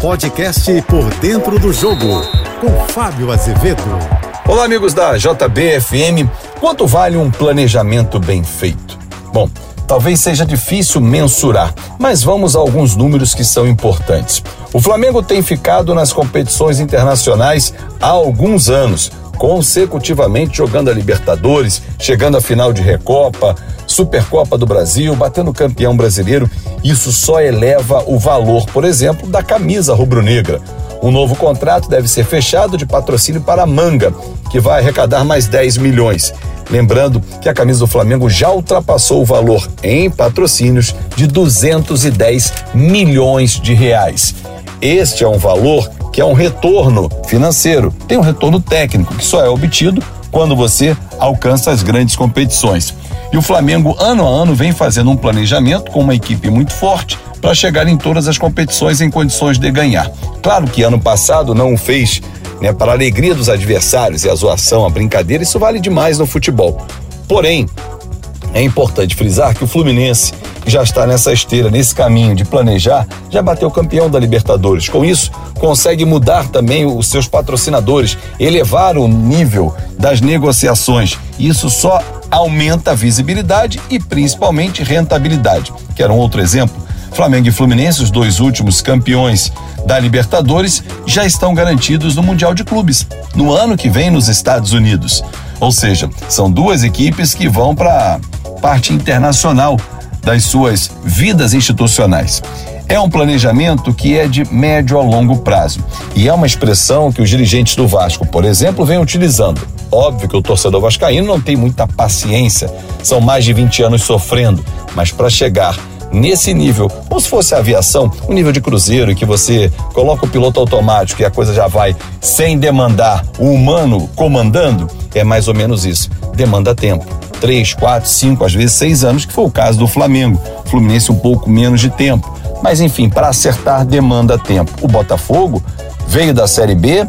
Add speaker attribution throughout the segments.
Speaker 1: Podcast Por Dentro do Jogo, com Fábio Azevedo.
Speaker 2: Olá, amigos da JBFM. Quanto vale um planejamento bem feito? Bom, talvez seja difícil mensurar, mas vamos a alguns números que são importantes. O Flamengo tem ficado nas competições internacionais há alguns anos, consecutivamente jogando a Libertadores, chegando à final de Recopa, Supercopa do Brasil, batendo campeão brasileiro. Isso só eleva o valor, por exemplo, da camisa rubro-negra. Um novo contrato deve ser fechado de patrocínio para a Manga, que vai arrecadar mais 10 milhões. Lembrando que a camisa do Flamengo já ultrapassou o valor em patrocínios de 210 milhões de reais. Este é um valor que é um retorno financeiro, tem um retorno técnico que só é obtido quando você alcança as grandes competições. E o Flamengo, ano a ano, vem fazendo um planejamento com uma equipe muito forte para chegar em todas as competições em condições de ganhar. Claro que ano passado não o fez né, para a alegria dos adversários e a zoação, a brincadeira, isso vale demais no futebol. Porém, é importante frisar que o Fluminense já está nessa esteira, nesse caminho de planejar, já bateu campeão da Libertadores. Com isso, consegue mudar também os seus patrocinadores, elevar o nível das negociações. Isso só aumenta a visibilidade e principalmente rentabilidade. Quer um outro exemplo? Flamengo e Fluminense, os dois últimos campeões da Libertadores, já estão garantidos no Mundial de Clubes, no ano que vem nos Estados Unidos. Ou seja, são duas equipes que vão para a parte internacional das suas vidas institucionais. É um planejamento que é de médio a longo prazo e é uma expressão que os dirigentes do Vasco, por exemplo, vêm utilizando. Óbvio que o torcedor vascaíno não tem muita paciência, são mais de 20 anos sofrendo, mas para chegar nesse nível, como se fosse a aviação, um nível de cruzeiro, que você coloca o piloto automático e a coisa já vai sem demandar o humano comandando, é mais ou menos isso. Demanda tempo três, quatro, cinco, às vezes seis anos, que foi o caso do Flamengo. Fluminense um pouco menos de tempo. Mas enfim, para acertar demanda tempo. O Botafogo veio da Série B,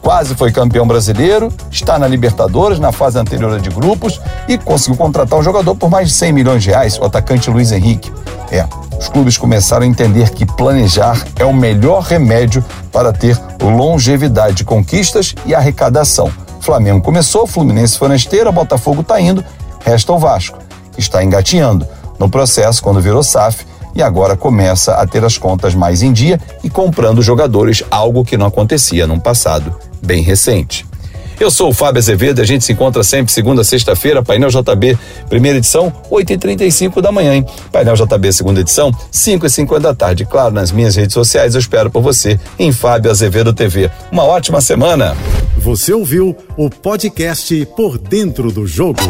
Speaker 2: quase foi campeão brasileiro, está na Libertadores, na fase anterior de grupos e conseguiu contratar um jogador por mais de 100 milhões de reais, o atacante Luiz Henrique. É, os clubes começaram a entender que planejar é o melhor remédio para ter longevidade de conquistas e arrecadação. Flamengo começou, Fluminense foi Botafogo está indo, resta o Vasco, que está engatinhando no processo quando virou SAF e agora começa a ter as contas mais em dia e comprando jogadores, algo que não acontecia num passado bem recente. Eu sou o Fábio Azevedo, a gente se encontra sempre segunda, sexta-feira, Painel JB, primeira edição, 8h35 da manhã, hein? Painel JB, segunda edição, 5h50 da tarde. Claro, nas minhas redes sociais eu espero por você em Fábio Azevedo TV. Uma ótima semana!
Speaker 1: Você ouviu o podcast Por Dentro do Jogo.